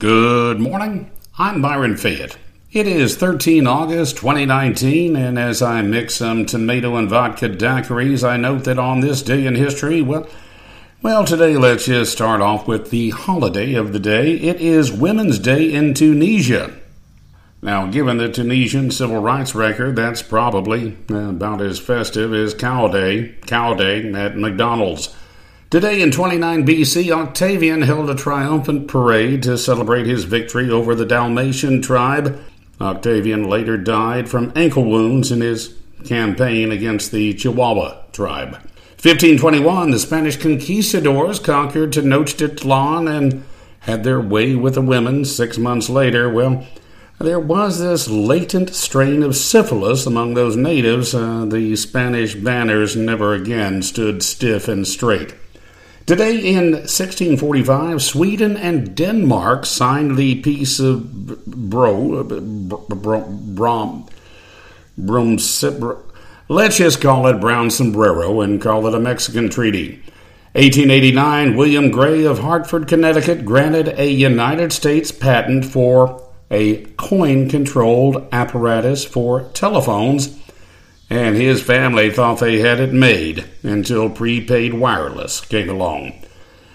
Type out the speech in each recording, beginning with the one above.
Good morning. I'm Byron Fayette. It is 13 August 2019, and as I mix some tomato and vodka daiquiris, I note that on this day in history, well, well, today let's just start off with the holiday of the day. It is Women's Day in Tunisia. Now, given the Tunisian civil rights record, that's probably about as festive as Cow Day, Cow Day at McDonald's. Today in 29 BC, Octavian held a triumphant parade to celebrate his victory over the Dalmatian tribe. Octavian later died from ankle wounds in his campaign against the Chihuahua tribe. 1521, the Spanish conquistadors conquered Tenochtitlan and had their way with the women. Six months later, well, there was this latent strain of syphilis among those natives. Uh, the Spanish banners never again stood stiff and straight. Today in 1645, Sweden and Denmark signed the Peace of Bro, Brom, Brom, let's just call it Brown Sombrero and call it a Mexican treaty. 1889, William Gray of Hartford, Connecticut granted a United States patent for a coin controlled apparatus for telephones and his family thought they had it made until prepaid wireless came along.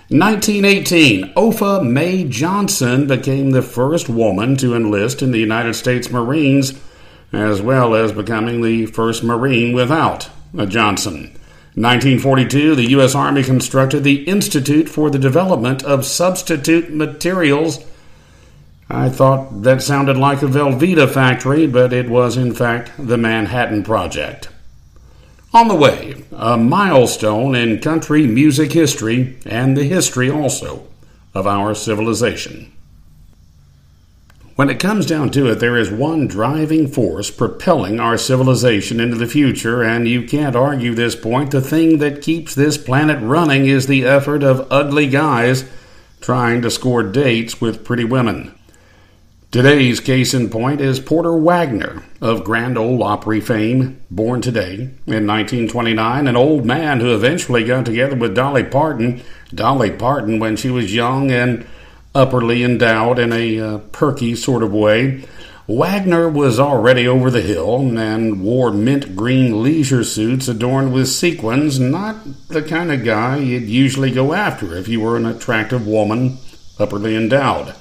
1918, Opha Mae Johnson became the first woman to enlist in the United States Marines, as well as becoming the first Marine without a Johnson. 1942, the U.S. Army constructed the Institute for the Development of Substitute Materials I thought that sounded like a Velveeta factory, but it was in fact the Manhattan Project. On the way, a milestone in country music history and the history also of our civilization. When it comes down to it, there is one driving force propelling our civilization into the future, and you can't argue this point. The thing that keeps this planet running is the effort of ugly guys trying to score dates with pretty women. Today's case in point is Porter Wagoner of Grand Ole Opry fame, born today in 1929, an old man who eventually got together with Dolly Parton. Dolly Parton, when she was young and upperly endowed in a uh, perky sort of way. Wagoner was already over the hill and wore mint green leisure suits adorned with sequins, not the kind of guy you'd usually go after if you were an attractive woman upperly endowed.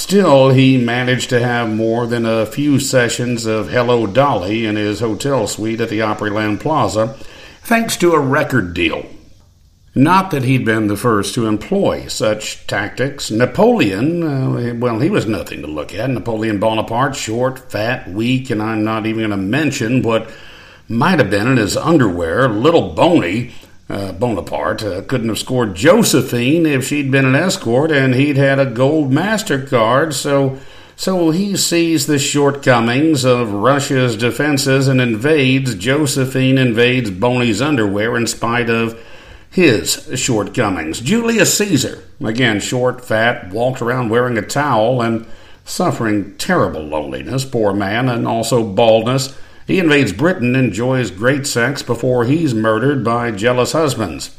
Still, he managed to have more than a few sessions of Hello Dolly in his hotel suite at the Opryland Plaza, thanks to a record deal. Not that he'd been the first to employ such tactics. Napoleon, uh, well, he was nothing to look at. Napoleon Bonaparte, short, fat, weak, and I'm not even going to mention what might have been in his underwear, little bony, uh, Bonaparte uh, couldn't have scored Josephine if she'd been an escort and he'd had a gold MasterCard, so, so he sees the shortcomings of Russia's defenses and invades. Josephine invades Boney's underwear in spite of his shortcomings. Julius Caesar, again short, fat, walked around wearing a towel and suffering terrible loneliness, poor man, and also baldness. He invades Britain, enjoys great sex before he's murdered by jealous husbands.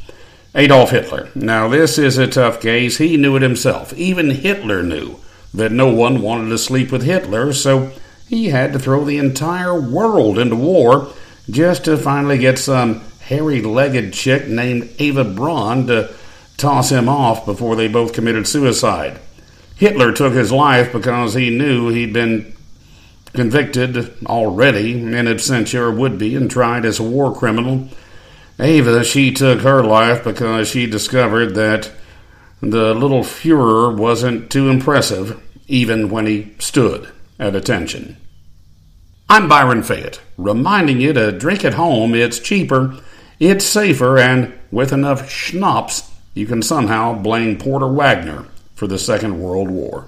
Adolf Hitler. Now, this is a tough case. He knew it himself. Even Hitler knew that no one wanted to sleep with Hitler, so he had to throw the entire world into war just to finally get some hairy legged chick named Eva Braun to toss him off before they both committed suicide. Hitler took his life because he knew he'd been convicted already in absentia would be and tried as a war criminal. Ava, she took her life because she discovered that the little Fuhrer wasn't too impressive, even when he stood at attention. I'm Byron Fayette, reminding you to drink at home. It's cheaper, it's safer, and with enough schnapps, you can somehow blame Porter Wagoner for the Second World War.